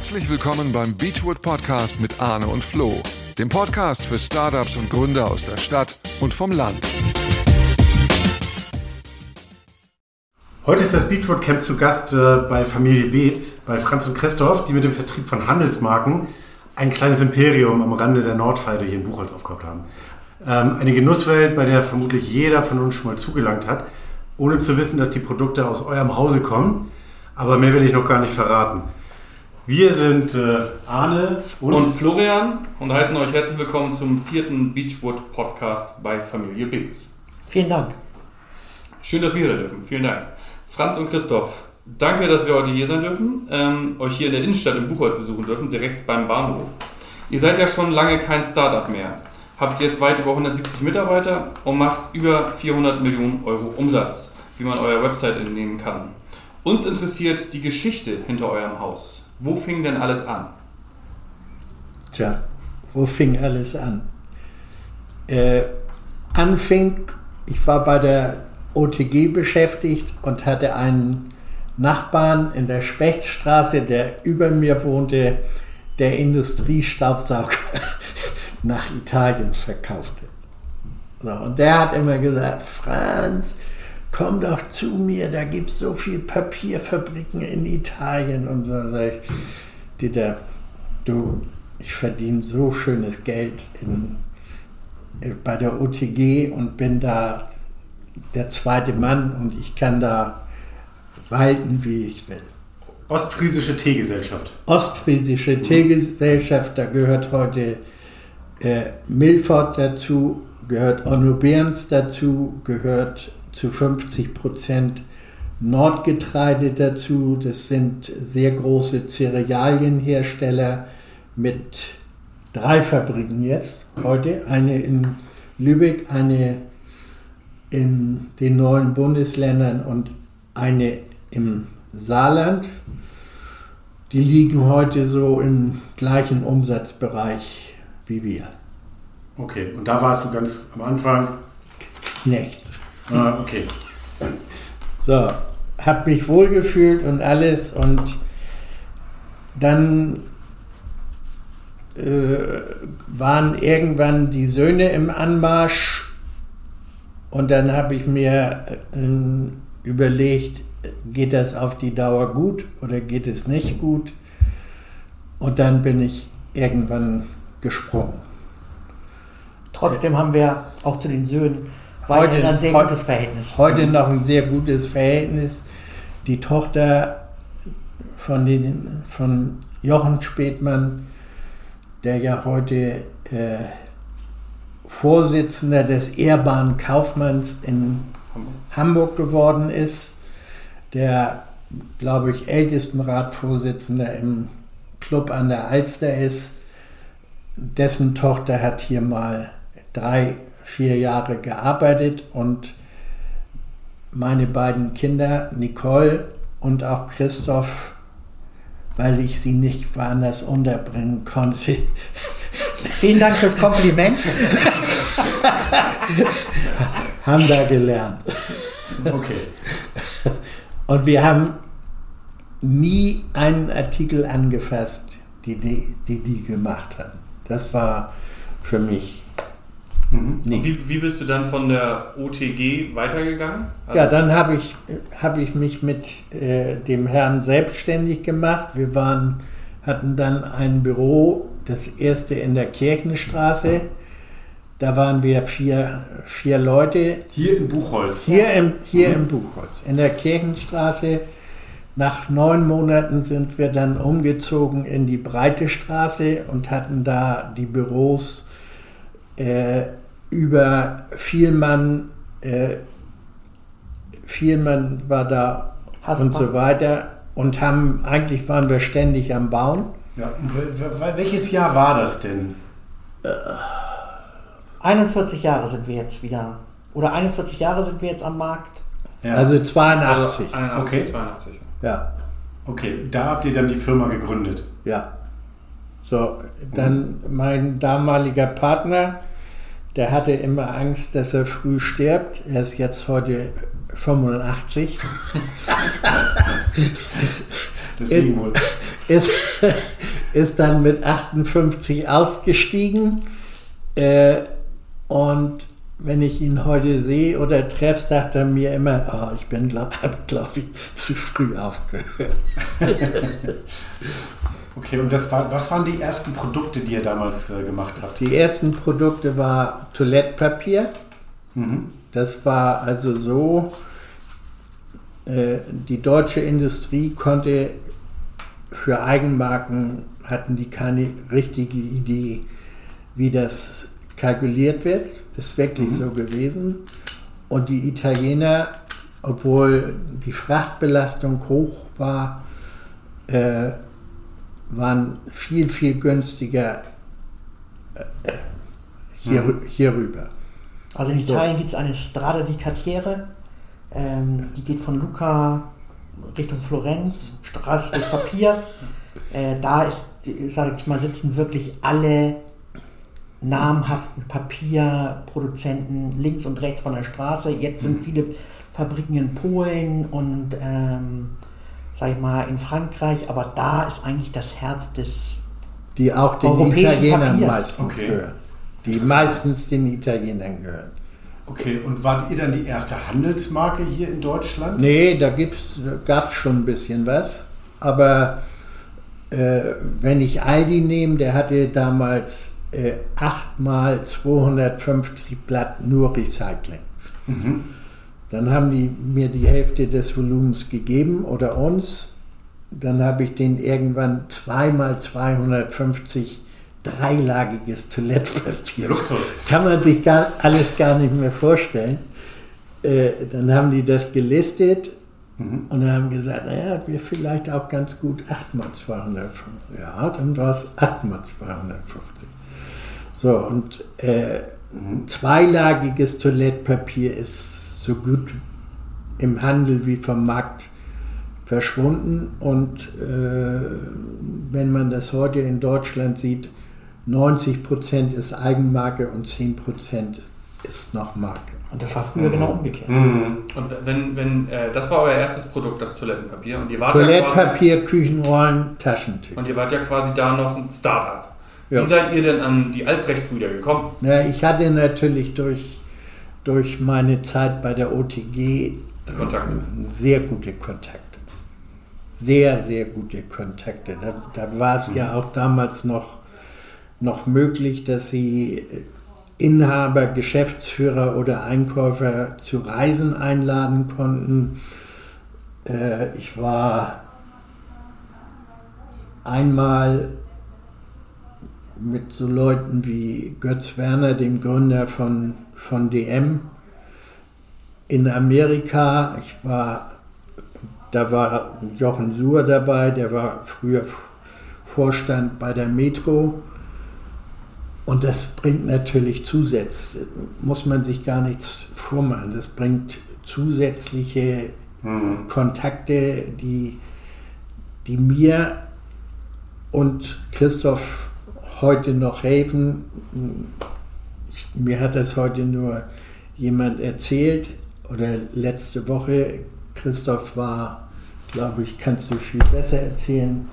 Herzlich willkommen beim Beachwood Podcast mit Arne und Flo, dem Podcast für Startups und Gründer aus der Stadt und vom Land. Heute ist das Beachwood Camp zu Gast äh, bei Familie Beetz, bei Franz und Christoph, die mit dem Vertrieb von Handelsmarken ein kleines Imperium am Rande der Nordheide hier in Buchholz aufgebaut haben. Ähm, eine Genusswelt, bei der vermutlich jeder von uns schon mal zugelangt hat, ohne zu wissen, dass die Produkte aus eurem Hause kommen. Aber mehr will ich noch gar nicht verraten. Wir sind äh, Arne und, und, Florian und heißen euch herzlich willkommen zum vierten Beachwood Podcast bei Familie Beetz. Vielen Dank. Schön, dass wir hier dürfen. Vielen Dank. Franz und Christoph, danke, dass wir heute hier sein dürfen, ähm, euch hier in der Innenstadt in Buchholz besuchen dürfen, direkt beim Bahnhof. Ihr seid ja schon lange kein Startup mehr, habt jetzt weit über 170 Mitarbeiter und macht über 400 Millionen Euro Umsatz, wie man eurer Website entnehmen kann. Uns interessiert die Geschichte hinter eurem Haus. Wo fing denn alles an? Tja, wo fing alles an? Äh, anfing, ich war bei der OTG beschäftigt und hatte einen Nachbarn in der Spechtstraße, der über mir wohnte, der Industriestaubsauger nach Italien verkaufte. So, und der hat immer gesagt, Franz, komm doch zu mir, da gibt es so viele Papierfabriken in Italien. Und so sage ich, Dieter, du, ich verdiene so schönes Geld in, bei der OTG und bin da der zweite Mann und ich kann da walten, wie ich will. Ostfriesische Teegesellschaft. Ostfriesische. Teegesellschaft, da gehört heute äh, Milford dazu, gehört Onno Behrens dazu, gehört zu 50 Prozent Nordgetreide dazu. Das sind sehr große Cerealienhersteller mit drei Fabriken jetzt heute. Eine in Lübeck, eine in den neuen Bundesländern und eine im Saarland. Die liegen heute so im gleichen Umsatzbereich wie wir. Okay, und da warst du ganz am Anfang? Nicht. Ah, okay. So, hab mich wohlgefühlt und alles und dann äh, waren irgendwann die Söhne im Anmarsch und dann habe ich mir äh, überlegt, geht das auf die Dauer gut oder geht es nicht gut? Und dann bin ich irgendwann gesprungen. Trotzdem haben wir auch zu den Söhnen weiterhin ein sehr gutes Verhältnis. Heute noch ein sehr gutes Verhältnis. Die Tochter von, den, von Jochen Spätmann, der ja heute äh, Vorsitzender des ehrbaren Kaufmanns in Hamburg geworden ist, der, glaube ich, Ältestenratvorsitzender im Club an der Alster ist. Dessen Tochter hat hier mal drei, vier Jahre gearbeitet und meine beiden Kinder, Nicole und auch Christoph, weil ich sie nicht woanders unterbringen konnte. Vielen Dank fürs Kompliment. haben da gelernt. Okay. Und wir haben nie einen Artikel angefasst, die die, die, die gemacht haben. Das war für mich Mhm. Wie, wie, bist du dann von der OTG weitergegangen? Also ja, dann habe ich, hab ich mich mit äh, dem Herrn selbstständig gemacht. Wir waren, hatten dann ein Büro, das erste in der Kirchenstraße. Da waren wir vier, vier Leute. Hier in Buchholz? Hier, im, hier mhm. im Buchholz, in der Kirchenstraße. Nach neun Monaten sind wir dann umgezogen in die Breite Straße und hatten da die Büros äh, über Vielmann, äh, Vielmann war da Hasper. und so weiter und haben, eigentlich waren wir ständig am Bauen. Ja. Welches Jahr war das denn? Äh, 41 Jahre sind wir jetzt wieder. Oder 41 Jahre sind wir jetzt am Markt. Ja. Also 82. Also 81, okay. 82. Ja. Okay, da habt ihr dann die Firma gegründet. Ja. So, dann mein damaliger Partner, der hatte immer Angst, dass er früh stirbt. Er ist jetzt heute 85. Deswegen wohl. ist, ist dann mit 58 ausgestiegen. Äh, und wenn ich ihn heute sehe oder treffe, sagt er mir immer, oh, ich bin, glaube glaub ich, zu früh aufgehört. okay, und das war, was waren die ersten Produkte, die ihr damals äh, gemacht habt? Die ersten Produkte war Toilettpapier. Mhm. Das war also so, äh, die deutsche Industrie konnte für Eigenmarken, hatten die keine richtige Idee, wie das kalkuliert wird. Ist wirklich mhm. so gewesen. Und die Italiener, obwohl die Frachtbelastung hoch war, äh, waren viel, viel günstiger äh, hier, mhm. hierüber. Also in Italien so. gibt es eine Strada di Cartiere, ähm, die geht von Lucca Richtung Florenz, Straße des Papiers. Äh, da ist, sage ich mal, sitzen wirklich alle namhaften Papierproduzenten links und rechts von der Straße. Jetzt sind mhm. viele Fabriken in Polen und ähm, sag ich mal in Frankreich, aber da ist eigentlich das Herz des die auch den Italienern Papiers. meistens okay. gehören. Die meistens den Italienern gehören. Okay, und wart ihr dann die erste Handelsmarke hier in Deutschland? Nee, da, gab es schon ein bisschen was. Aber äh, wenn ich Aldi nehme, der hatte damals äh, 8 mal 250 Blatt nur Recycling. Mhm. Dann haben die mir die Hälfte des Volumens gegeben oder uns. Dann habe ich den irgendwann 2 mal 250 dreilagiges Toilettpapier. Luxus. Kann man sich gar, alles gar nicht mehr vorstellen. Äh, dann haben die das gelistet mhm. und haben gesagt, naja, wir vielleicht auch ganz gut 8 mal 250. Ja, dann war es 8 mal 250. So, und äh, mhm. zweilagiges Toilettpapier ist so gut im Handel wie vom Markt verschwunden. Und äh, wenn man das heute in Deutschland sieht, 90 Prozent ist Eigenmarke und 10 Prozent ist noch Marke. Und das war früher mhm. genau umgekehrt. Mhm. Und wenn, wenn äh, das war euer erstes Produkt, das Toilettenpapier. Und ihr wart Toilettenpapier, ja quasi, Küchenrollen, Taschentücher. Und ihr wart ja quasi da noch ein Startup. Ja. Wie seid ihr denn an die Albrecht-Brüder gekommen? Na, ich hatte natürlich durch, durch meine Zeit bei der OTG Kontakte. sehr gute Kontakte. Sehr, sehr gute Kontakte. Da, da war es mhm. ja auch damals noch noch möglich, dass sie Inhaber, Geschäftsführer oder Einkäufer zu Reisen einladen konnten. Äh, ich war einmal mit so Leuten wie Götz Werner, dem Gründer von, von DM, in Amerika. Ich war, da war Jochen Suhr dabei, der war früher Vorstand bei der Metro. Und das bringt natürlich zusätzlich, muss man sich gar nichts vormachen, das bringt zusätzliche mhm. Kontakte, die, die mir und Christoph heute noch helfen. Mir hat das heute nur jemand erzählt oder letzte Woche. Christoph war, glaube ich, kannst du viel besser erzählen,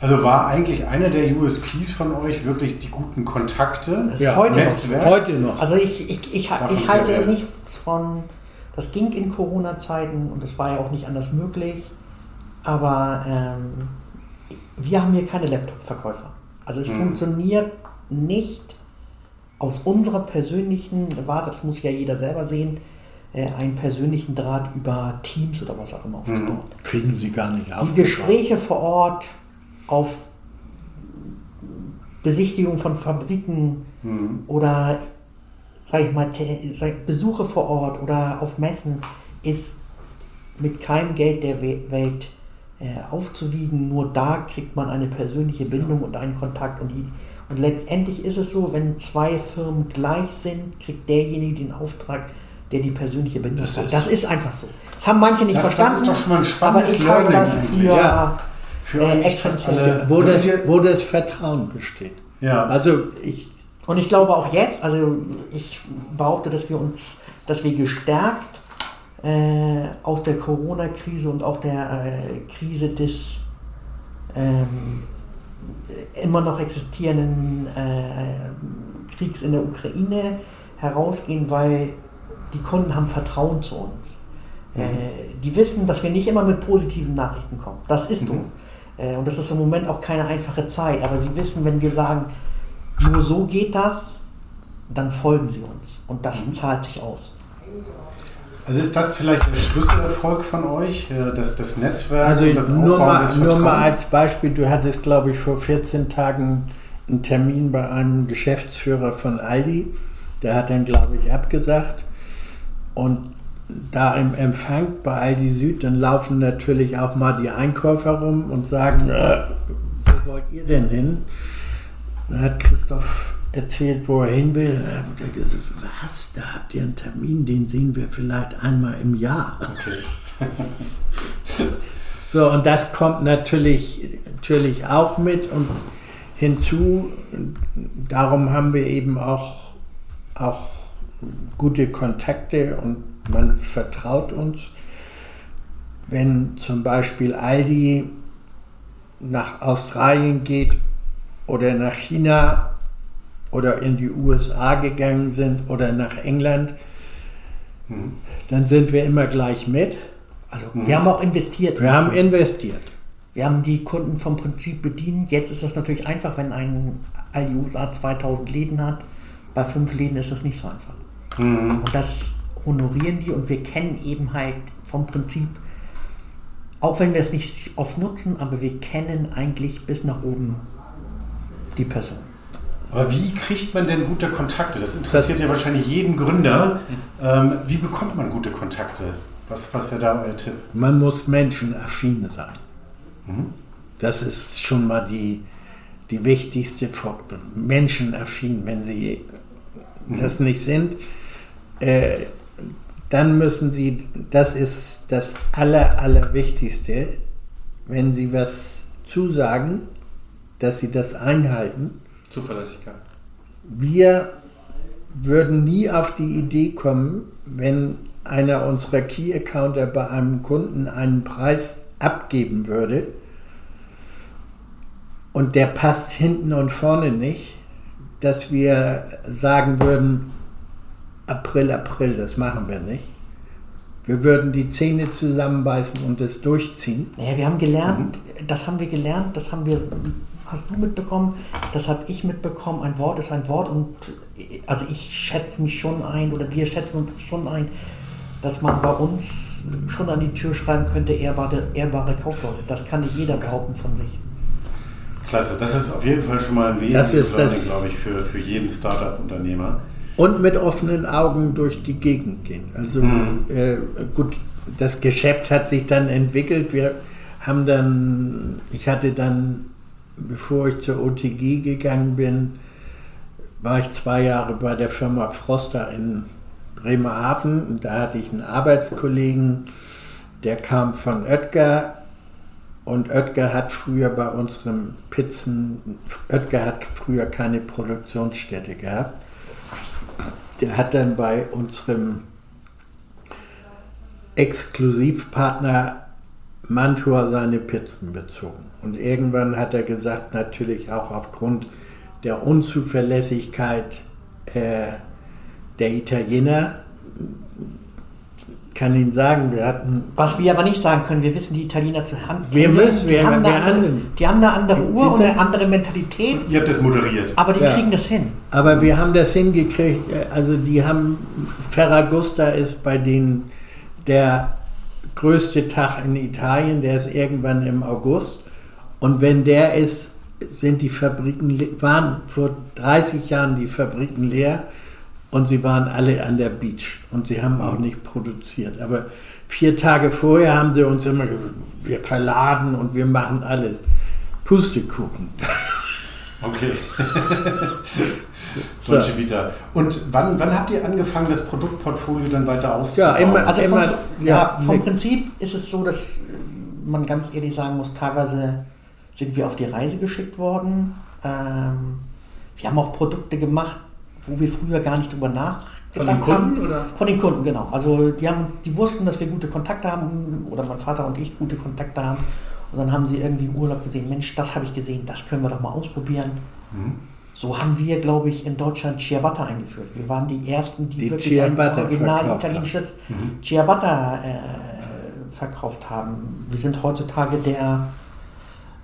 also war eigentlich einer der USPs von euch wirklich die guten Kontakte? Ja, heute Netzwerk? noch. Heute noch. Also ich, ich, ich, ich halte nichts von, das ging in Corona-Zeiten und es war ja auch nicht anders möglich, aber ähm, wir haben hier keine Laptop-Verkäufer. Also es hm. funktioniert nicht aus unserer persönlichen Warte, das muss ja jeder selber sehen, äh, einen persönlichen Draht über Teams oder was auch immer aufzubauen. Hm. Kriegen Sie gar nicht auf. Die Gespräche vor Ort auf Besichtigung von Fabriken mhm. oder sag ich mal, Besuche vor Ort oder auf Messen ist mit keinem Geld der Welt aufzuwiegen. Nur da kriegt man eine persönliche Bindung und einen Kontakt. Und, die, und letztendlich ist es so, wenn zwei Firmen gleich sind, kriegt derjenige den Auftrag, der die persönliche Bindung das hat. Ist das ist einfach so. Das haben manche nicht das, verstanden. Das ist doch schon mal ein spannendes aber ich halte das für, ja für äh, alle, wo, das, wo das Vertrauen besteht. Ja. Also ich und ich glaube auch jetzt, also ich behaupte, dass wir uns, dass wir gestärkt äh, aus der Corona-Krise und auch der äh, Krise des ähm, immer noch existierenden äh, Kriegs in der Ukraine herausgehen, weil die Kunden haben Vertrauen zu uns. Äh, die wissen, dass wir nicht immer mit positiven Nachrichten kommen. Das ist so. Mhm. Äh, und das ist im Moment auch keine einfache Zeit. Aber sie wissen, wenn wir sagen, nur so geht das, dann folgen sie uns. Und das zahlt sich aus. Also ist das vielleicht der Schlüsselerfolg von euch, äh, das, das Netzwerk? Also das nur mal, nur mal als Beispiel, du hattest, glaube ich, vor 14 Tagen einen Termin bei einem Geschäftsführer von Aldi. Der hat dann, glaube ich, abgesagt. Und da im Empfang bei Aldi Süd, dann laufen natürlich auch mal die Einkäufer rum und sagen, äh, wo wollt ihr denn hin? Dann hat Christoph erzählt, wo er hin will. Dann hat er gesagt, was, da habt ihr einen Termin, den sehen wir vielleicht einmal im Jahr. Okay. So, und das kommt natürlich, natürlich auch mit und hinzu, darum haben wir eben auch, auch gute Kontakte und man vertraut uns. Wenn zum Beispiel Aldi nach Australien geht oder nach China oder in die USA gegangen sind oder nach England, dann sind wir immer gleich mit. Also wir haben auch investiert. Wir haben investiert. Wir haben die Kunden vom Prinzip bedient. Jetzt ist das natürlich einfach, wenn ein Aldi USA 2000 Läden hat. Bei fünf Läden ist das nicht so einfach. Und das honorieren die und wir kennen eben halt vom Prinzip, auch wenn wir es nicht oft nutzen, aber wir kennen eigentlich bis nach oben die Person. Aber wie kriegt man denn gute Kontakte? Das interessiert ja wahrscheinlich jeden Gründer. Ähm, wie bekommt man gute Kontakte? Was, was wäre da euer Tipp? Man muss menschenaffin sein. Das ist schon mal die, die wichtigste Form. Menschenaffin. Wenn Sie das nicht sind, äh, dann müssen Sie, das ist das Aller, Allerwichtigste, wenn Sie was zusagen, dass Sie das einhalten. Zuverlässigkeit. Wir würden nie auf die Idee kommen, wenn einer unserer Key Accounter bei einem Kunden einen Preis abgeben würde und der passt hinten und vorne nicht, dass wir sagen würden, April, April, das machen wir nicht. Wir würden die Zähne zusammenbeißen und es durchziehen. Naja, wir haben gelernt, das haben wir gelernt, das haben wir, hast du mitbekommen, das habe ich mitbekommen, ein Wort ist ein Wort und also ich schätze mich schon ein oder wir schätzen uns schon ein, dass man bei uns schon an die Tür schreiben könnte, ehrbare, ehrbare Kaufleute. Das kann nicht jeder behaupten von sich. Klasse, das ist auf jeden Fall schon mal ein Das wesentliches ist Learning, das- glaube ich, für, für jeden Startup-Unternehmer. Und mit offenen Augen durch die Gegend gehen. Also äh, gut, das Geschäft hat sich dann entwickelt. Wir haben dann, ich hatte dann, bevor ich zur OTG gegangen bin, war ich zwei Jahre bei der Firma Froster in Bremerhaven. Und da hatte ich einen Arbeitskollegen, der kam von Oetker. Und Oetker hat früher bei unserem Pizzen, Oetker hat früher keine Produktionsstätte gehabt. Der hat dann bei unserem Exklusivpartner Mantua seine Pizzen bezogen. Und irgendwann hat er gesagt, natürlich auch aufgrund der Unzuverlässigkeit äh, der Italiener, kann Ihnen sagen, wir hatten Was wir aber nicht sagen können, wir wissen, die Italiener zu haben. Wir müssen, die, wir- haben wir eine andere, die haben eine andere Die- Uhr und eine andere Mentalität, Ihr habt das moderiert. aber die Ja. kriegen das hin. Aber wir haben das hingekriegt, äh, also die haben, Ferragusta ist bei denen der größte Tag in Italien, der ist irgendwann im August. Und wenn der ist, sind die Fabriken, waren vor 30 Jahren die Fabriken leer und sie waren alle an der Beach und sie haben auch nicht produziert. Aber vier Tage vorher haben sie uns immer gesagt, wir verladen und wir machen alles. Pustekuchen. Okay. So. Dolce Vita. Und wann, wann habt ihr angefangen, das Produktportfolio dann weiter Ja, auszubauen? immer, Also vom, immer, ja, vom. Prinzip ist es so, dass man ganz ehrlich sagen muss, teilweise sind wir auf die Reise geschickt worden. Ähm, wir haben auch Produkte gemacht, wo wir früher gar nicht drüber nachgedacht Von den Kunden, haben. oder? Von den Kunden, genau. Also die, haben, die wussten, dass wir gute Kontakte haben oder mein Vater und ich gute Kontakte haben Und dann haben sie irgendwie im Urlaub gesehen, Mensch, das habe ich gesehen, das können wir doch mal ausprobieren. Mhm. So haben wir, glaube ich, in Deutschland Ciabatta eingeführt. Wir waren die Ersten, die, Die wirklich ein Ciabatta original verkauft italienisches Ciabatta äh, verkauft haben. Wir sind heutzutage der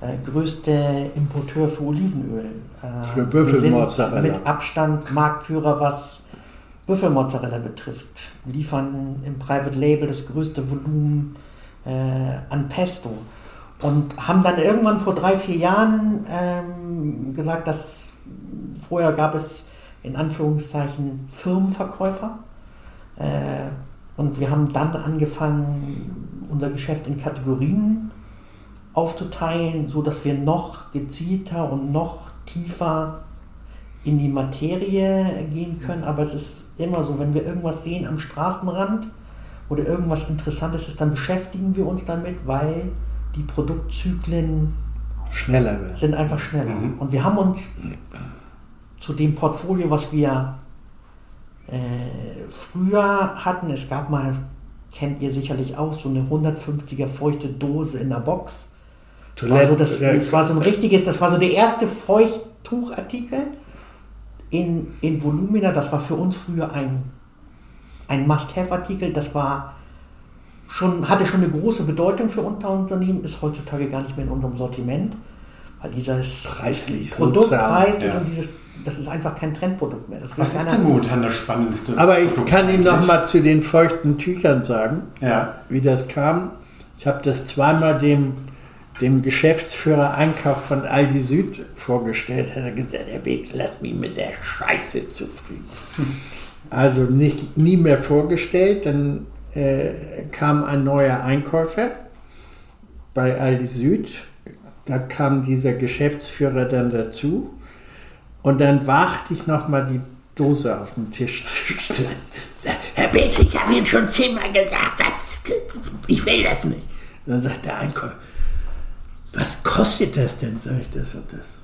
äh, größte Importeur für Olivenöl. Äh, Für Büffelmozzarella. mit Abstand Marktführer, was Büffelmozzarella betrifft. Wir liefern im Private Label das größte Volumen äh, an Pesto. Und haben dann irgendwann vor drei, vier Jahren ähm, gesagt, dass vorher gab es in Anführungszeichen Firmenverkäufer. Äh, und wir haben dann angefangen, unser Geschäft in Kategorien aufzuteilen, so dass wir noch gezielter und noch tiefer in die Materie gehen können. Aber es ist immer so, wenn wir irgendwas sehen am Straßenrand oder irgendwas Interessantes ist, dann beschäftigen wir uns damit, weil die Produktzyklen Schneller wird. sind einfach schneller. Mhm. Und wir haben uns zu dem Portfolio, was wir äh, früher hatten, es gab mal, kennt ihr sicherlich auch, so eine 150er feuchte Dose in der Box. Das war, so das, Toilette- das war so ein richtiges, das war so der erste Feuchttuchartikel in, in Volumina. Das war für uns früher ein, ein Must-Have-Artikel. Das war schon, hatte schon eine große Bedeutung für Unterunternehmen, ist heutzutage gar nicht mehr in unserem Sortiment, weil dieses Preislich Produkt zahm, preislich ja. und dieses, das ist einfach kein Trendprodukt mehr. Was ist denn momentan das spannendste? Aber ich Produkt kann Ihnen noch mal zu den feuchten Tüchern sagen, Ja. wie das kam. Ich habe das zweimal dem, dem Geschäftsführer Einkauf von Aldi Süd vorgestellt. Hat er gesagt, Herr Beetz, lass mich mit der Scheiße zufrieden. Also nicht, nie mehr vorgestellt. Dann äh, kam ein neuer Einkäufer bei Aldi Süd. Da kam dieser Geschäftsführer dann dazu. Und dann wagte ich nochmal die Dose auf den Tisch zu stellen. Sag, Herr Beetz, ich habe Ihnen schon zehnmal gesagt, das, ich will das nicht. Dann sagt der Einkäufer, was kostet das denn? Sag ich das und das.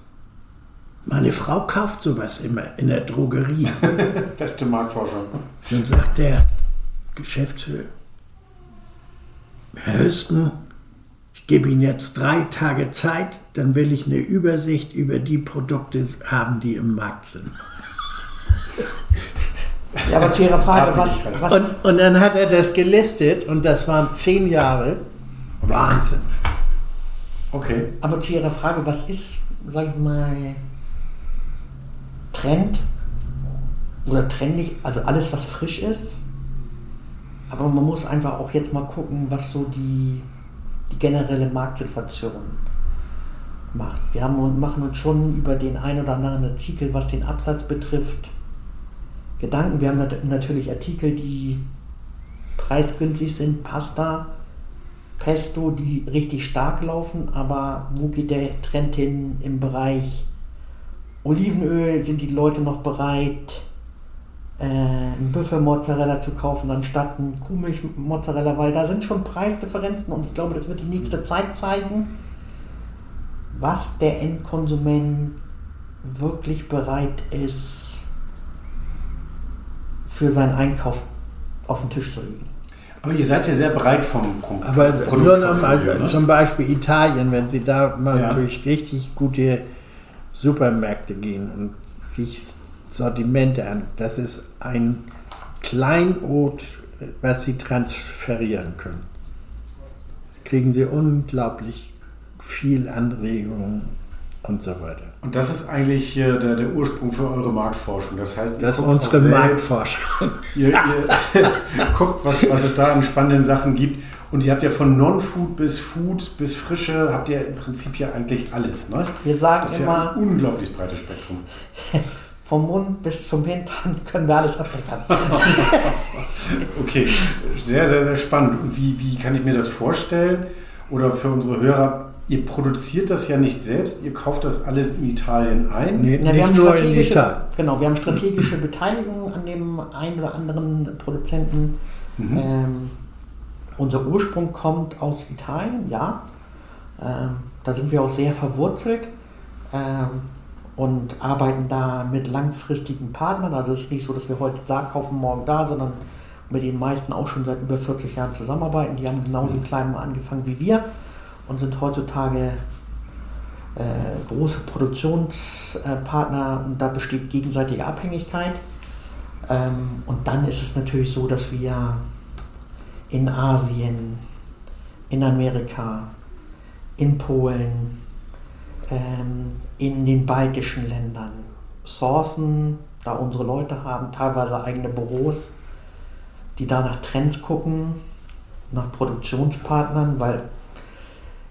Meine Frau kauft sowas immer in der Drogerie. Beste Marktforschung. Dann sagt der Geschäftsführer, Herr Hüsten, ich gebe Ihnen jetzt drei Tage Zeit, dann will ich eine Übersicht über die Produkte haben, die im Markt sind. Ja, aber zu Ihrer Frage, was, was, Und, und dann hat er das gelistet und das waren zehn Jahre. Wahnsinn. Okay. aber zu Ihrer Frage, was ist, sag ich mal, Trend oder trendig, also alles, was frisch ist. Aber man muss einfach auch jetzt mal gucken, was so die, die generelle Marktsituation macht. Wir haben machen uns schon über den ein oder anderen Artikel, was den Absatz betrifft, Gedanken. Wir haben nat natürlich Artikel, die preisgünstig sind, Pasta, Pesto, die richtig stark laufen, aber wo geht der Trend hin im Bereich Olivenöl? Sind die Leute noch bereit, äh, einen Büffelmozzarella zu kaufen, anstatt einen Kuhmilchmozzarella? Weil da sind schon Preisdifferenzen und ich glaube, das wird die nächste Zeit zeigen, was der Endkonsument wirklich bereit ist, für seinen Einkauf auf den Tisch zu legen. Aber ihr seid ja sehr breit vom Pro Aber nur noch mal, Produktportfolio, ne? zum Beispiel Italien, wenn Sie da mal Ja. durch richtig gute Supermärkte gehen und sich Sortimente an, das ist ein Kleinod, was Sie transferieren können. Kriegen Sie unglaublich viel Anregungen und so weiter. Und das ist eigentlich der, der Ursprung für eure Marktforschung. Das heißt, ihr Das ist unsere Marktforschung. Ihr, ihr guckt, was, was es da an spannenden Sachen gibt. Und ihr habt ja von Non-Food bis Food bis Frische, habt ihr im Prinzip ja eigentlich alles. Ne? Wir sagen Das ist ja immer, ein unglaublich breites Spektrum. vom Mund bis zum Hintern können wir alles abdecken. Okay, sehr, sehr, sehr spannend. Und wie, wie kann ich mir das vorstellen? Oder für unsere Hörer, ihr produziert das ja nicht selbst, ihr kauft das alles in Italien ein. Nee, Ja, wir nicht haben nur in strategische, Italien. genau, wir haben strategische Beteiligung an dem einen oder anderen Produzenten. Mhm. Ähm, unser Ursprung kommt aus Italien, ja. Ähm, da sind wir auch sehr verwurzelt ähm, und arbeiten da mit langfristigen Partnern. Also es ist nicht so, dass wir heute da kaufen, morgen da, sondern mit den meisten auch schon seit über 40 Jahren zusammenarbeiten. Die haben genauso klein mal angefangen wie wir und sind heutzutage äh, große Produktionspartner und da besteht gegenseitige Abhängigkeit. Ähm, und dann ist es natürlich so, dass wir in Asien, in Amerika, in Polen, in den baltischen Ländern sourcen, da unsere Leute haben, teilweise eigene Büros, die da nach Trends gucken, nach Produktionspartnern, weil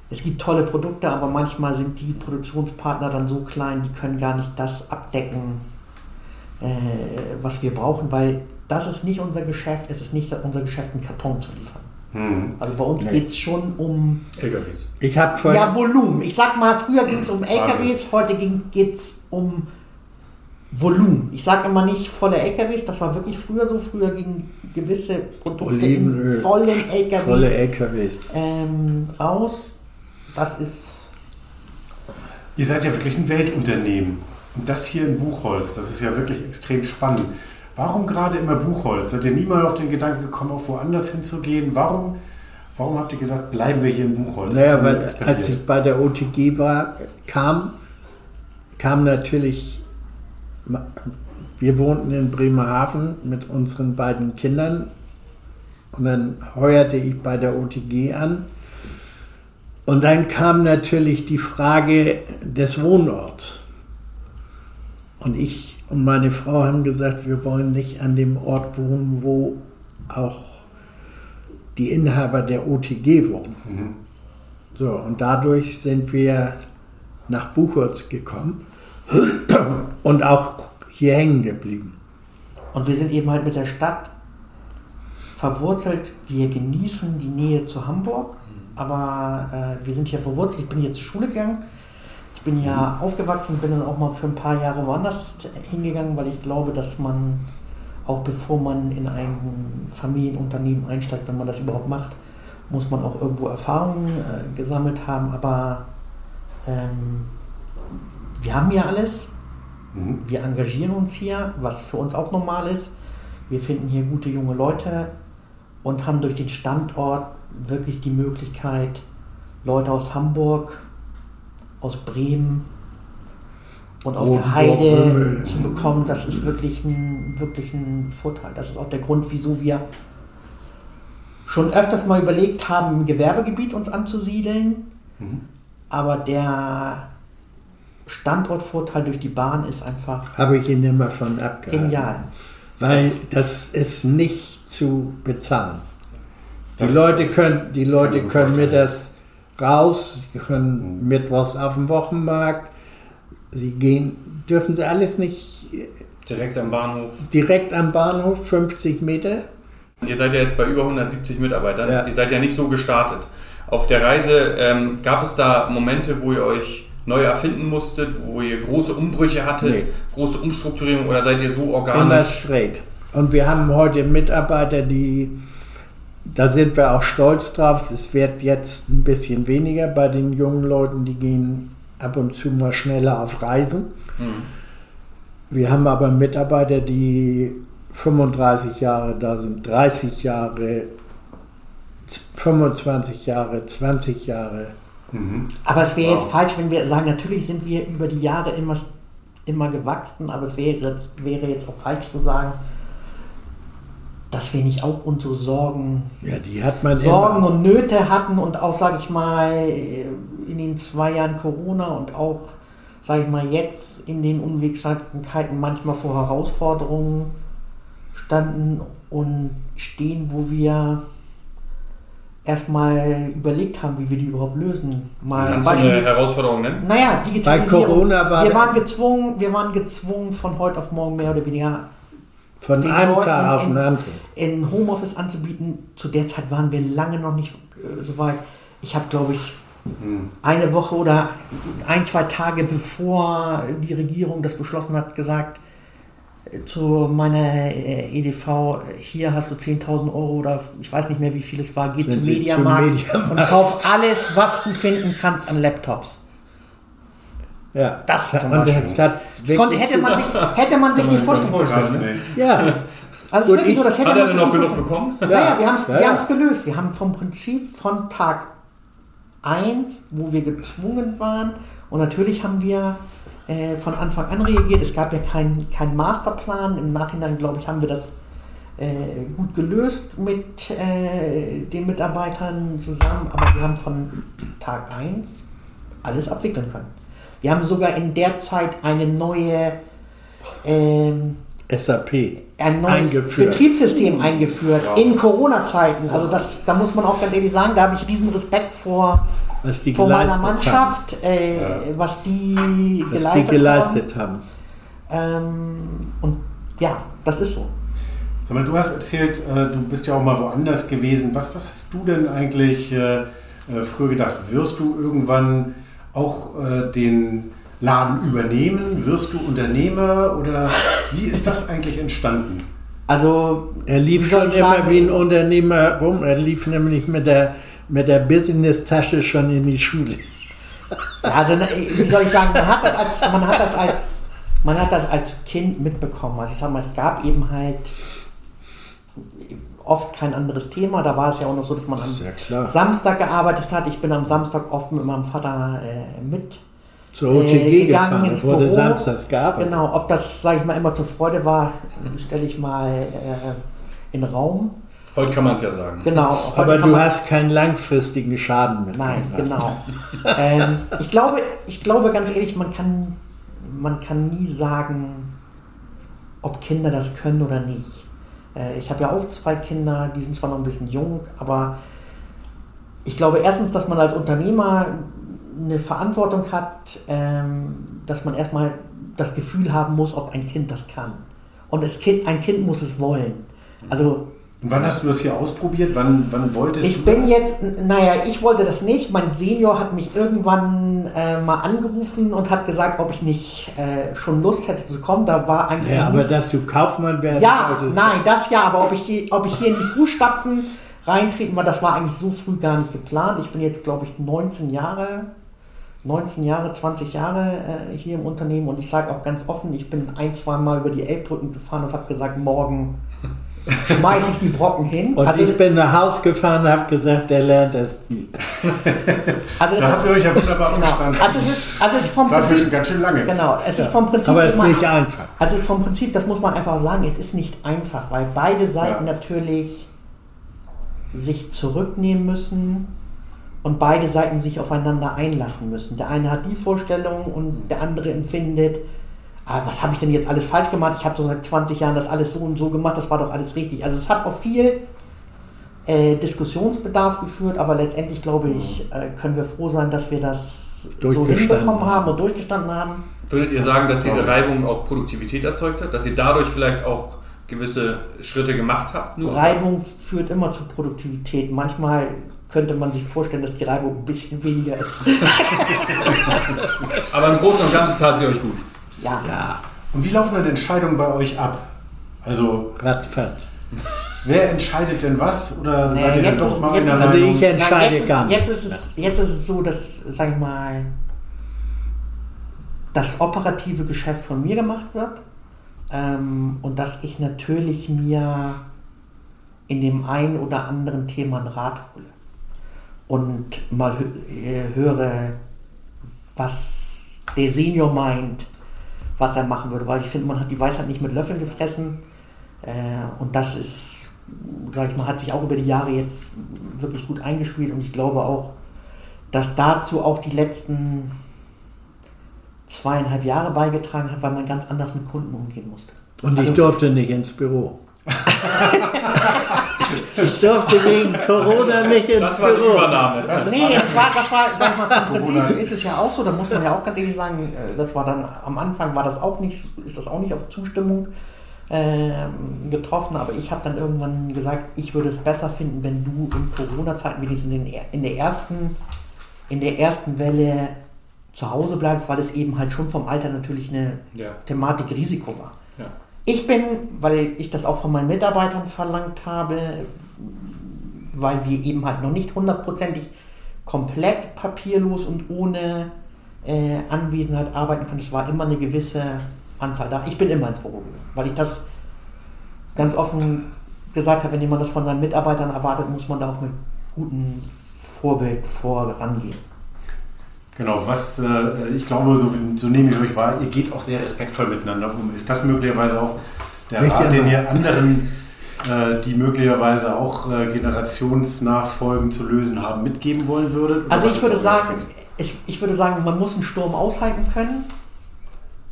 es gibt tolle Produkte, aber manchmal sind die Produktionspartner dann so klein, die können gar nicht das abdecken, äh, was wir brauchen, weil das ist nicht unser Geschäft, es ist nicht unser Geschäft, einen Karton zu liefern. Mhm. Also bei uns Nee. geht es schon um LKWs. Ich habe vorhin, ja, Volumen. Ich sag mal, früher ging es um LKWs, heute geht es um Volumen. Ich sage immer nicht volle LKWs, das war wirklich früher so. Früher gingen gewisse Produkte Olivenöl. in vollen LKWs volle LKWs. ähm, raus. Das ist Ihr seid ja wirklich ein Weltunternehmen. Und das hier in Buchholz, das ist ja wirklich extrem spannend. Warum gerade immer Buchholz? Seid ihr nie mal auf den Gedanken gekommen, auch woanders hinzugehen? Warum, warum habt ihr gesagt, bleiben wir hier in Buchholz? Naja, weil als ich bei der OTG war, kam, kam natürlich, wir wohnten in Bremerhaven mit unseren beiden Kindern und dann heuerte ich bei der OTG an und dann kam natürlich die Frage des Wohnorts. Und ich und meine Frau haben gesagt, wir wollen nicht an dem Ort wohnen, wo auch die Inhaber der OTG wohnen. Mhm. So, und dadurch sind wir nach Buchholz gekommen und auch hier hängen geblieben. Und wir sind eben halt mit der Stadt verwurzelt. Wir genießen die Nähe zu Hamburg, aber äh, wir sind hier verwurzelt. Ich bin hier zur Schule gegangen. Ich bin hier aufgewachsen, bin dann auch mal für ein paar Jahre woanders hingegangen, weil ich glaube, dass man, auch bevor man in ein Familienunternehmen einsteigt, wenn man das überhaupt macht, muss man auch irgendwo Erfahrungen äh, gesammelt haben. Aber ähm, wir haben hier alles. Mhm. Wir engagieren uns hier, was für uns auch normal ist. Wir finden hier gute junge Leute und haben durch den Standort wirklich die Möglichkeit, Leute aus Hamburg, aus Bremen und aus der Rotenburg, Heide zu bekommen. Das ist wirklich ein, wirklich ein Vorteil. Das ist auch der Grund, wieso wir schon öfters mal überlegt haben, im Gewerbegebiet uns anzusiedeln. Mhm. Aber der Standortvorteil durch die Bahn ist einfach Habe ich ihn immer von abgehalten. genial. Weil das ist nicht zu bezahlen. Die Das- Leute das können, die Leute mir können vorstellen. mittags raus, sie können mittwochs auf den Wochenmarkt, sie gehen, dürfen sie alles nicht Direkt am Bahnhof. direkt am Bahnhof, 50 Meter. Ihr seid ja jetzt bei über 170 Mitarbeitern. Ja. Ihr seid ja nicht so gestartet. Auf der Reise ähm, gab es da Momente, wo ihr euch neu erfinden musstet, wo ihr große Umbrüche hattet, Nee. große Umstrukturierung oder seid ihr so Immer organisch? straight. Und wir haben heute Mitarbeiter, die, da sind wir auch stolz drauf, es wird jetzt ein bisschen weniger bei den jungen Leuten, die gehen ab und zu mal schneller auf Reisen. Hm. Wir haben aber Mitarbeiter, die 35 Jahre da sind, 30 Jahre, 25 Jahre, 20 Jahre. Mhm. Aber es wäre Wow. jetzt falsch, wenn wir sagen, natürlich sind wir über die Jahre immer, immer gewachsen, aber es wäre jetzt, wäre jetzt auch falsch zu sagen, dass wir nicht auch unsere Sorgen, Ja, die hat man Sorgen immer. und Nöte hatten und auch, sage ich mal, in den zwei Jahren Corona und auch, sage ich mal, jetzt in den Unwegsamkeiten manchmal vor Herausforderungen standen und stehen, wo wir erstmal überlegt haben, wie wir die überhaupt lösen. Mal Kannst du eine Herausforderung nennen? naja, Digitalisierung. Corona war- wir waren gezwungen, wir waren gezwungen, von heute auf morgen mehr oder weniger Von den einem Leuten Tag auf den anderen. in Homeoffice anzubieten. Zu der Zeit waren wir lange noch nicht äh, so weit. Ich habe, glaube ich, Mhm. eine Woche oder ein, zwei Tage bevor die Regierung das beschlossen hat, gesagt äh, zu meiner äh, EDV, hier hast du 10.000 Euro oder ich weiß nicht mehr, wie viel es war, geh zum Mediamarkt Mediamarkt? und kauf alles, was du finden kannst an Laptops. Ja, Das zum und Beispiel. das hat Das konnte, hätte, man sich, hätte man sich nicht vorstellen können. Ne? Ja, Also es ist wirklich ich- so, das hätte Hat man er noch nicht genug bekommen? Naja, wir haben es Ja, ja. gelöst. Wir haben vom Prinzip von Tag 1, wo wir gezwungen waren. Und natürlich haben wir äh, von Anfang an reagiert. Es gab ja keinen kein Masterplan. Im Nachhinein, glaube ich, haben wir das äh, gut gelöst mit äh, den Mitarbeitern zusammen. Aber wir haben von Tag 1 alles abwickeln können. Wir haben sogar in der Zeit eine neue ähm, SAP ein neues eingeführt. Betriebssystem eingeführt in Corona-Zeiten. Also das, da muss man auch ganz ehrlich sagen, da habe ich riesen Respekt vor, was die vor meiner Mannschaft, äh, was die. Was geleistet, die geleistet haben. haben. Ähm, und ja, das ist so. Sag mal, du hast erzählt, äh, du bist ja auch mal woanders gewesen. Was, was hast du denn eigentlich äh, äh, früher gedacht? Wirst du irgendwann auch äh, den Laden übernehmen? Wirst du Unternehmer oder wie ist das eigentlich entstanden? Also Er lief schon ich immer sagen, wie ein Unternehmer rum. Er lief nämlich mit der, mit der Business-Tasche schon in die Schule. Also ne, wie soll ich sagen, man hat das als, man hat das als, man hat das als Kind mitbekommen. Also ich sag mal, es gab eben halt oft kein anderes Thema. Da war es ja auch noch so, dass man am ist ja klar. Samstag gearbeitet hat. Ich bin am Samstag oft mit meinem Vater äh, mit. Zur OTG äh, gegangen gefahren. ins Es wurde Büro. samstags gearbeitet. Genau, ob das, sage ich mal, immer zur Freude war, stelle ich mal äh, in den Raum. Heute kann man es ja sagen. Genau. Aber du hast keinen langfristigen Schaden mit. Nein, genau. ähm, ich, glaube, ich glaube ganz ehrlich, man kann, man kann nie sagen, ob Kinder das können oder nicht. Äh, ich habe ja auch zwei Kinder, die sind zwar noch ein bisschen jung, aber ich glaube erstens, dass man als Unternehmer eine Verantwortung hat, ähm, dass man erstmal das Gefühl haben muss, ob ein Kind das kann. Und das kind, ein Kind muss es wollen. Also Und wann hast du das hier ausprobiert? Wann, wann wolltest ich du bin das? jetzt, naja, ich wollte das nicht. Mein Senior hat mich irgendwann äh, mal angerufen und hat gesagt, ob ich nicht äh, schon Lust hätte zu kommen. Da war eigentlich. Ja, aber dass du Kaufmann werden ja, wolltest. nein, das ja, aber ob ich, hier, ob ich hier in die Fußstapfen reintreten war, das war eigentlich so früh gar nicht geplant. Ich bin jetzt, glaube ich, 19 Jahre, 19 Jahre, 20 Jahre äh, hier im Unternehmen und ich sage auch ganz offen, ich bin ein, zwei Mal über die Elbbrücken gefahren und habe gesagt, morgen schmeiße ich die Brocken hin. Und also, ich bin nach Haus gefahren und habe gesagt, der lernt das nie. also Da das habt ihr euch ja wunderbar Genau. verstanden. Also es ist, also es ist vom Dafür schon Prinzip. ganz schön lange. Genau, es ist vom Prinzip. Aber es ist nicht einfach. Also vom Prinzip, das muss man einfach sagen, es ist nicht einfach, weil beide Seiten Ja. natürlich sich zurücknehmen müssen und beide Seiten sich aufeinander einlassen müssen. Der eine hat die Vorstellung und der andere empfindet, ah, was habe ich denn jetzt alles falsch gemacht? Ich habe so seit 20 Jahren das alles so und so gemacht, das war doch alles richtig. Also es hat auch viel äh, Diskussionsbedarf geführt, aber letztendlich glaube ich, äh, können wir froh sein, dass wir das so hinbekommen haben. und durchgestanden haben. Würdet ihr sagen, dass diese. Reibung auch Produktivität erzeugt hat? Dass ihr dadurch vielleicht auch gewisse Schritte gemacht habt? Nur? Reibung führt immer zu Produktivität. Manchmal könnte man sich vorstellen, dass die Reibung ein bisschen weniger ist. Aber im Großen und Ganzen tat sie euch gut. Ja. Ja, Und wie laufen dann Entscheidungen bei euch ab? Also, ratzfatz. wer entscheidet denn was? Oder Nee, seid ihr dann jetzt doch ist- mal jetzt einer ist- Also ich entscheide jetzt, gar ist, nicht. jetzt, ist es, jetzt ist es so, dass, sag ich mal, das operative Geschäft von mir gemacht wird ähm, und dass ich natürlich mir in dem einen oder anderen Thema einen Rat hole und mal hö äh, höre, was der Senior meint, was er machen würde, weil ich finde, man hat die Weisheit nicht mit Löffeln gefressen äh, und das ist, sag ich mal, hat sich auch über die Jahre jetzt wirklich gut eingespielt und ich glaube auch, dass dazu auch die letzten zweieinhalb Jahre beigetragen hat, weil man ganz anders mit Kunden umgehen musste. Und Also- ich durfte nicht ins Büro. ich durfte wegen Corona nicht ins Das war Büro. Übernahme. Nee, das war, das war, sag ich mal, vom Prinzip Corona. ist es ja auch so, da muss man ja auch ganz ehrlich sagen, äh, das war dann, am Anfang war das auch nicht, ist das auch nicht auf Zustimmung ähm, getroffen, aber ich habe dann irgendwann gesagt, ich würde es besser finden, wenn du in Corona-Zeiten wenigstens in, der- in der ersten, in der ersten Welle zu Hause bleibst, weil es eben halt schon vom Alter natürlich eine Ja. Thematik Risiko war. Ja. Ich bin, weil ich das auch von meinen Mitarbeitern verlangt habe, weil wir eben halt noch nicht hundertprozentig komplett papierlos und ohne äh, Anwesenheit arbeiten können. Es war immer eine gewisse Anzahl da. Ich bin immer ins Büro gegangen, weil ich das ganz offen gesagt habe, wenn jemand das von seinen Mitarbeitern erwartet, muss man da auch mit guten Vorbild vorangehen. Genau, was äh, ich glaube, so, so nehme ich euch wahr, ihr geht auch sehr respektvoll miteinander um. Ist das möglicherweise auch der Sicher Rat, den ihr anderen, äh, die möglicherweise auch äh, Generationsnachfolgen zu lösen haben, mitgeben wollen würdet? Also ich würde sagen, es, ich würde sagen, man muss einen Sturm aushalten können,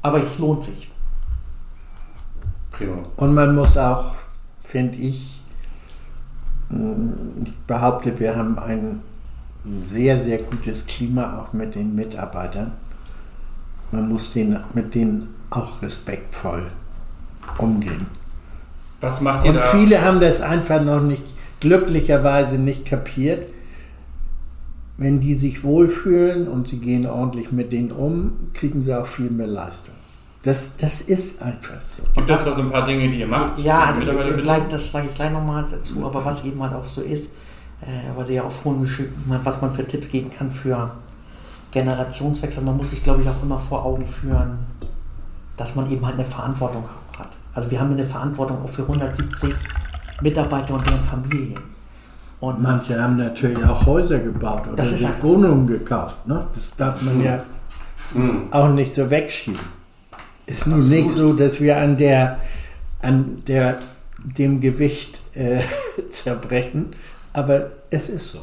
aber es lohnt sich. Prima. Und man muss auch, finde ich, ich behaupte, wir haben ein sehr, sehr gutes Klima auch mit den Mitarbeitern. Man muss den, mit denen auch respektvoll umgehen. Was macht ihr Und da? viele haben das einfach noch nicht, glücklicherweise nicht kapiert. Wenn die sich wohlfühlen und sie gehen ordentlich mit denen um, kriegen sie auch viel mehr Leistung. Das, das ist einfach so. Gibt es da so ein paar Dinge, die ihr macht? Ja, gleich, das sage ich gleich nochmal dazu, aber was eben halt auch so ist, äh, was ihr ja auch vorhin geschrieben habt, was man für Tipps geben kann für Generationswechsel, man muss sich, glaube ich, auch immer vor Augen führen, dass man eben halt eine Verantwortung hat. Also wir haben eine Verantwortung auch für 170 Mitarbeiter und deren Familien. Und Manche haben natürlich auch Häuser gebaut oder Das ist sich einfach so. Wohnungen gekauft. Ne? Das darf man ja Hm. auch nicht so wegschieben. Ist nun nicht so, dass wir an der, an der, dem Gewicht äh, zerbrechen, aber es ist so.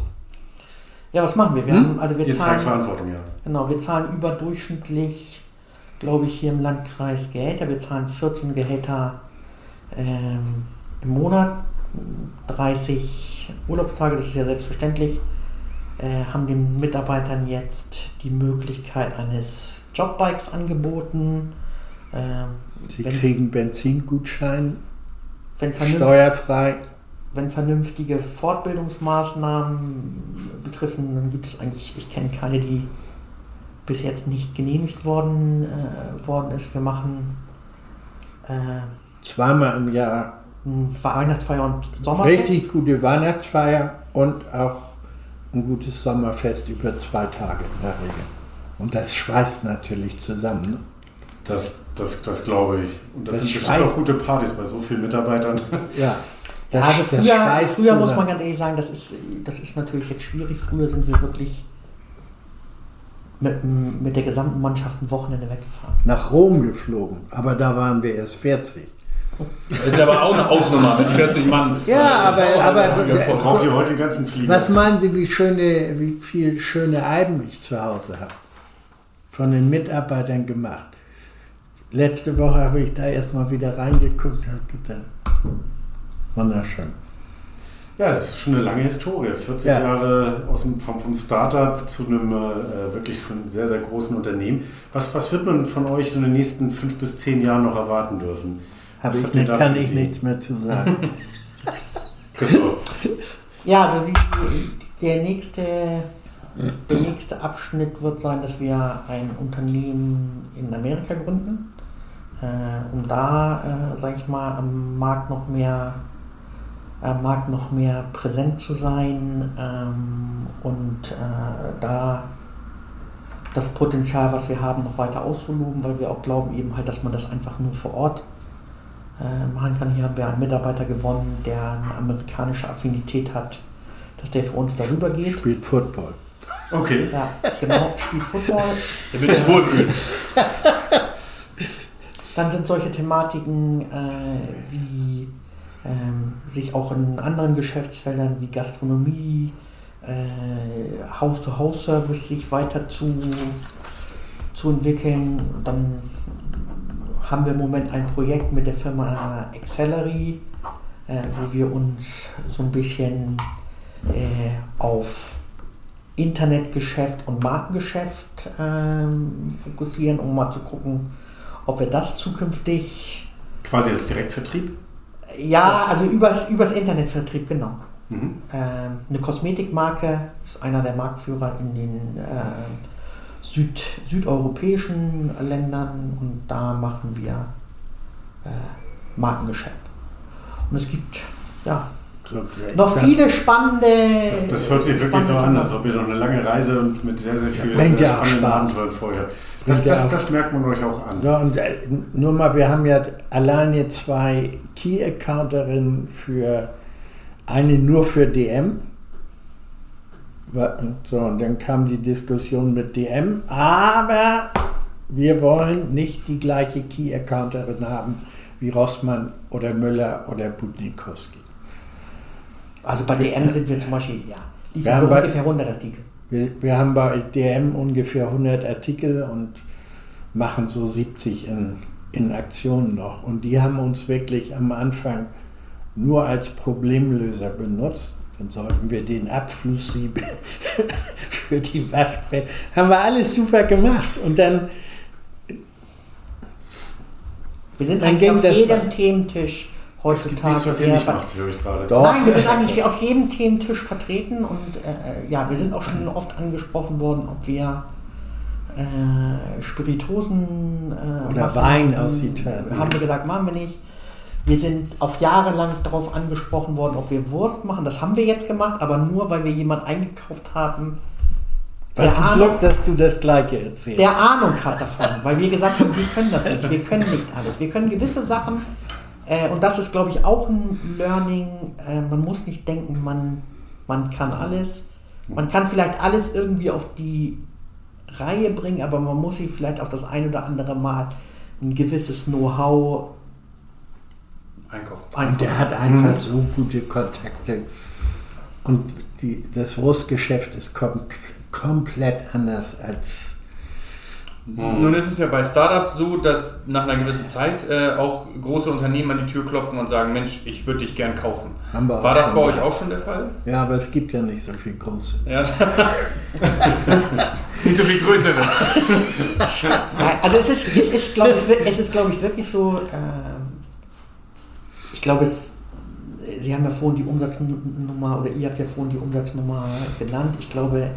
ja, was machen wir? Wir Hm? haben, also wir zahlen, Verantwortung, ja. Genau, wir zahlen überdurchschnittlich, glaube ich, hier im Landkreis Gehälter. Wir zahlen 14 Gehälter ähm, im Monat, 30 Urlaubstage, das ist ja selbstverständlich. Äh, haben den Mitarbeitern jetzt die Möglichkeit eines Jobbikes angeboten. Ähm, Sie wenn, kriegen Benzingutschein, steuerfrei. Wenn vernünftige Fortbildungsmaßnahmen betreffen, dann gibt es eigentlich, ich kenne keine, die bis jetzt nicht genehmigt worden, äh, worden ist. Wir machen äh, Zweimal im Jahr eine Weihnachtsfeier und Sommerfest. richtig gute Weihnachtsfeier und auch ein gutes Sommerfest über zwei Tage in der Regel. Und das schweißt natürlich zusammen. Ne? Das, das, das glaube ich. Und das, Das sind bestimmt auch gute Partys bei so vielen Mitarbeitern. Ja, das, Ja, also das früher, schweißt früher muss man ganz ehrlich sagen, das ist, das ist natürlich jetzt schwierig. Früher sind wir wirklich mit, mit der gesamten Mannschaft ein Wochenende weggefahren. nach Rom geflogen, aber da waren wir erst 40. Das ist aber auch eine Hausnummer mit 40 Mann. Ja, aber- aber-. Braucht ihr heute den ganzen Flieger? Was meinen Sie, wie, schöne, wie viel schöne Alben ich zu Hause habe? Von den Mitarbeitern gemacht. Letzte Woche habe ich da erstmal wieder reingeguckt und habe gedacht, wunderschön. Ja, es ist schon eine lange Historie. 40 Ja. Jahre aus dem, vom, vom Startup zu einem äh, wirklich schon sehr, sehr großen Unternehmen. Was, was wird man von euch so in den nächsten fünf bis zehn Jahren noch erwarten dürfen? Hab ich nicht, da kann ich Ideen? nichts mehr zu sagen. Christoph. Ja, also die, der, nächste, der nächste Abschnitt wird sein, dass wir ein Unternehmen in Amerika gründen, äh, um da, äh, sage ich mal, am Markt noch mehr, am Markt noch mehr präsent zu sein ähm, und äh, da das Potenzial, was wir haben, noch weiter auszuloben, weil wir auch glauben eben halt, dass man das einfach nur vor Ort äh, machen kann. Hier haben wir einen Mitarbeiter gewonnen, der eine amerikanische Affinität hat, dass der für uns darüber geht. Spielt Football. Okay. Ja, genau, spielt Football. Der wird sich wohlfühlen. Dann sind solche Thematiken äh, wie ähm, sich auch in anderen Geschäftsfeldern wie Gastronomie, äh, Haus-to-Haus-Service sich weiter zu, zu entwickeln. Dann haben wir im Moment ein Projekt mit der Firma Accelerate, äh, wo wir uns so ein bisschen äh, auf Internetgeschäft und Markengeschäft ähm, fokussieren, um mal zu gucken, ob wir das zukünftig, Quasi als Direktvertrieb. Ja, also übers, übers Internetvertrieb, genau. Mhm. Ähm, eine Kosmetikmarke ist einer der Marktführer in den äh, Süd, südeuropäischen Ländern und da machen wir äh, Markengeschäft. Und es gibt ja Noch viele spannende. Das, das hört sich wirklich so an, als ob ihr noch eine lange Reise und mit sehr, sehr bringt ja auch spannenden. Abenteuern vor euch habt. Das, ja das, das merkt man euch auch an. So, und äh, nur mal, wir haben ja alleine zwei Key-Accounterinnen für eine nur für DM. So, und dann kam die Diskussion mit DM, aber wir wollen nicht die gleiche Key-Accounterin haben wie Rossmann oder Müller oder Budnikowski. Also bei DM sind wir zum Beispiel, ja, Wir liefern haben wir bei- ungefähr 100 Artikel. Wir, wir haben bei DM ungefähr 100 Artikel und machen so 70 in, in Aktion noch. Und die haben uns wirklich am Anfang nur als Problemlöser benutzt. Dann sollten wir den Abflusssieb für die Waschbretter. Haben wir alles super gemacht. Und dann Wir sind Dann eigentlich auf jedem Thementisch heutzutage. nichts, was ihr nicht macht, höre ich gerade. Doch. Nein, wir sind eigentlich auf jedem Thementisch vertreten und äh, ja, wir sind auch schon oft angesprochen worden, ob wir äh, Spiritosen äh, Oder Wein aus Italien. Haben wir gesagt, machen wir nicht. Wir sind auf Jahre lang darauf angesprochen worden, ob wir Wurst machen. Das haben wir jetzt gemacht, aber nur, weil wir jemanden eingekauft haben, was der ein Ahnung, Glück, dass du das Gleiche erzählst. der Ahnung hat davon, weil wir gesagt haben, wir können das nicht, wir können nicht alles. Wir können gewisse Sachen, äh, und das ist, glaube ich, auch ein Learning, äh, man muss nicht denken, man, man kann alles. Man kann vielleicht alles irgendwie auf die Reihe bringen, aber man muss sich vielleicht auch das ein oder andere Mal ein gewisses Know-how Einkaufen. Und einkaufen. der hat einfach so gute Kontakte. Und die, das Wurstgeschäft ist kom komplett anders als. Nun ist es ja bei Startups so, dass nach einer gewissen Zeit äh, auch große Unternehmen an die Tür klopfen und sagen, Mensch, ich würde dich gern kaufen. War das bei euch auch schon der Fall? Ja, aber es gibt ja nicht so viel große. Ja. Nicht so viel größere. Nein, also es ist, es ist glaube ich, wir- es ist, glaube ich, wirklich so, ähm, ich glaube, es, Sie haben ja vorhin die Umsatznummer, oder ihr habt ja vorhin die Umsatznummer genannt. Ich glaube,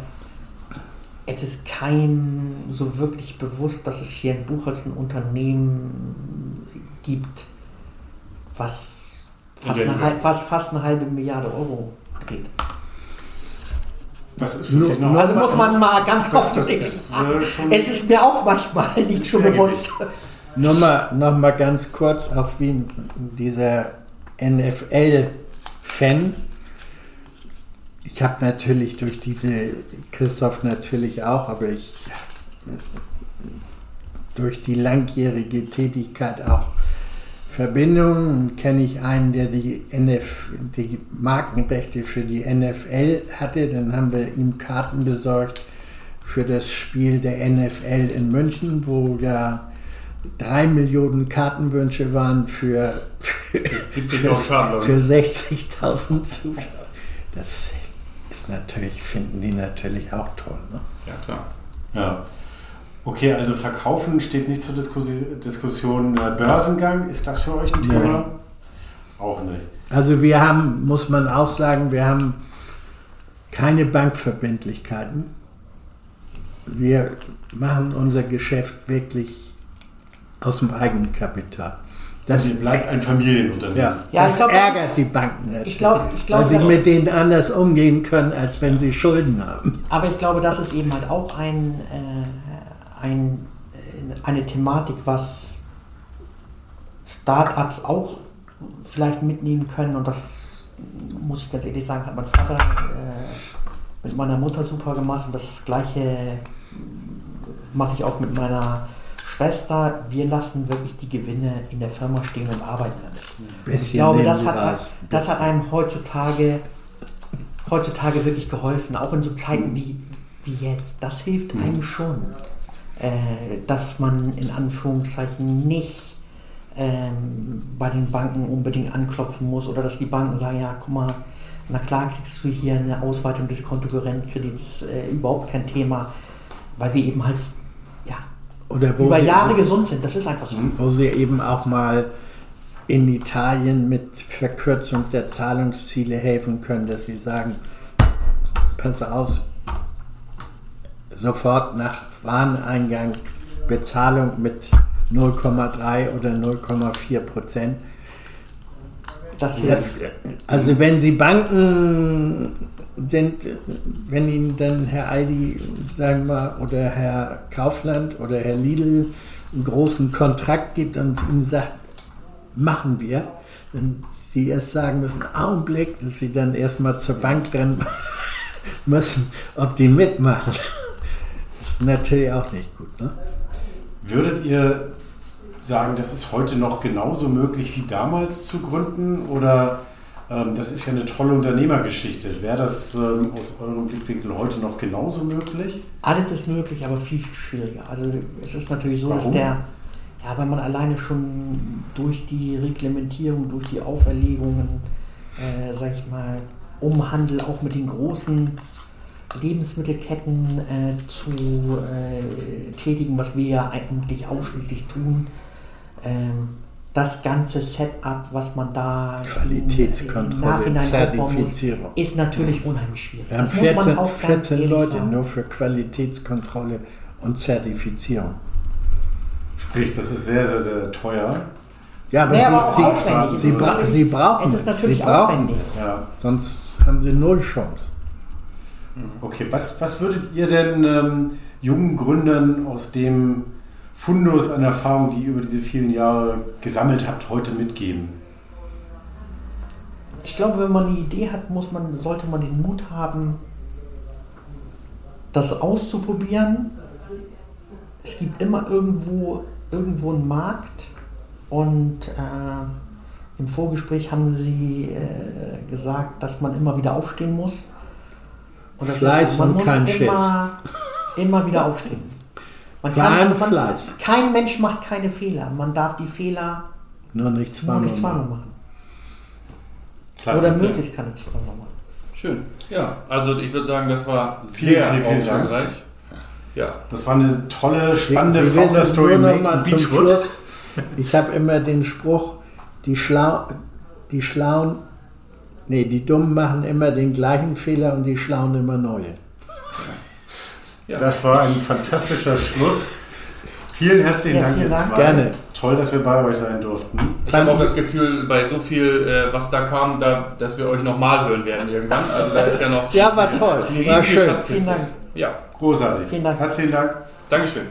es ist kein so wirklich bewusst, dass es hier in Buchholz ein Unternehmen gibt, was fast, eine, was fast eine halbe Milliarde Euro dreht. Was ist Nur- wirklich noch? Also muss man mal ganz Das- offen das äh, schon- Es ist mir auch manchmal nicht so bewusst. Nur mal, noch mal ganz kurz, auch wie dieser NFL-Fan. Ich habe natürlich durch diese, Christoph natürlich auch, aber ich durch die langjährige Tätigkeit auch Verbindungen kenne ich einen, der die, NF, die Markenrechte für die NFL hatte. Dann haben wir ihm Karten besorgt für das Spiel der NFL in München, wo ja drei Millionen Kartenwünsche waren für, für, 70.000 Karten, für glaube 60.000 Zuschauer. Das ist natürlich, finden die natürlich auch toll. Ne? Ja, klar. Ja. Okay, also Verkaufen steht nicht zur Diskussi Diskussion. Äh, Börsengang, ist das für euch ein Thema? Nein. Auch nicht. Also wir haben, muss man auch sagen, wir haben keine Bankverbindlichkeiten. Wir machen unser Geschäft wirklich aus dem Eigenkapital. Das, Das bleibt ein Familienunternehmen. ja, Ja, ich das glaub, das ärgert ist- die Banken natürlich, Ich glaube, ich glaube, weil sie mit denen anders umgehen können, als wenn sie Schulden haben. Aber ich glaube, das ist eben halt auch ein, äh, ein, äh, eine Thematik, was Startups auch vielleicht mitnehmen können. Und das muss ich ganz ehrlich sagen, hat mein Vater äh, mit meiner Mutter super gemacht. Und das gleiche mache ich auch mit meiner Schwester. Wir lassen wirklich die Gewinne in der Firma stehen und arbeiten damit. Ich glaube, das hat, raus. das hat einem heutzutage, heutzutage wirklich geholfen, auch in so Zeiten wie, wie jetzt. Das hilft Mhm. einem schon, äh, dass man in Anführungszeichen nicht ähm, bei den Banken unbedingt anklopfen muss oder dass die Banken sagen, ja, guck mal, na klar kriegst du hier eine Ausweitung des Kontokorrentkredits, äh, überhaupt kein Thema, weil wir eben halt über sie, Jahre gesund sind. Das ist einfach so. wo sie eben auch mal in Italien mit Verkürzung der Zahlungsziele helfen können, dass sie sagen, pass auf, sofort nach Wareneingang Bezahlung mit 0,3 oder 0,4 Prozent. Das Das, also wenn Sie Banken sind, wenn Ihnen dann Herr Aldi, sagen wir, oder Herr Kaufland oder Herr Lidl einen großen Kontrakt gibt und Ihnen sagt, machen wir, dann Sie erst sagen müssen, Augenblick, dass Sie dann erstmal zur Bank rennen müssen, ob die mitmachen. Das ist natürlich auch nicht gut. Ne? Würdet ihr sagen, das ist heute noch genauso möglich wie damals zu gründen? Oder das ist ja eine tolle Unternehmergeschichte. Wäre das ähm, aus eurem Blickwinkel heute noch genauso möglich? Alles ist möglich, aber viel, viel schwieriger. Also es ist natürlich so, dass Warum? der, ja, weil man alleine schon durch die Reglementierung, durch die Auferlegungen, äh, sag ich mal, um Handel auch mit den großen Lebensmittelketten äh, zu äh, tätigen, was wir ja eigentlich ausschließlich tun. Ähm, das ganze Setup, was man da Qualitätskontrolle, muss, Zertifizierung. ist natürlich unheimlich schwierig. Wir haben das muss man 14, auch ganz 14 ehrlich Leute sagen. nur für Qualitätskontrolle und Zertifizierung. Sprich, das ist sehr, sehr, sehr teuer. Ja, aber Ja, aber auch sie, aufwendig. Es sie, ist bra natürlich- sie brauchen es ist natürlich sie brauchen aufwendig. es. Ja. Sonst haben sie null Chance. Okay, was, was würdet ihr denn ähm, jungen Gründern aus dem Fundus an Erfahrung, die ihr über diese vielen Jahre gesammelt habt, heute mitgeben? Ich glaube, wenn man eine Idee hat, muss man, sollte man den Mut haben, das auszuprobieren. Es gibt immer irgendwo, irgendwo einen Markt und äh, im Vorgespräch haben Sie äh, gesagt, dass man immer wieder aufstehen muss. Und das Fleiß man und muss kein immer, immer wieder aufstehen. Man Kein man, Fleiß. Kein Mensch macht keine Fehler. Man darf die Fehler Nur nicht nur zweimal. nicht zweimal machen. Klasse. Oder möglichst keine zweimal machen. Schön. Ja, also ich würde sagen, das war sehr aufschlussreich. Ja, Das war eine tolle, spannende zum Beachwood. Schluss. Ich habe immer den Spruch, die, Schlau die Schlauen, nee, die Dummen machen immer den gleichen Fehler und die Schlauen immer neue. Ja. Das war ein fantastischer Schluss. Vielen herzlichen Ja, Dank, vielen Dank. Gerne. Toll, dass wir bei euch sein durften. Ich habe auch das Gefühl, bei so viel, äh, was da kam, da, dass wir euch nochmal hören werden irgendwann. Also da ist ja noch Ja, war toll. eine War riesige schön. Schatzkiste. Vielen Dank. Ja, Großartig. Vielen Dank. Herzlichen Dank. Dankeschön.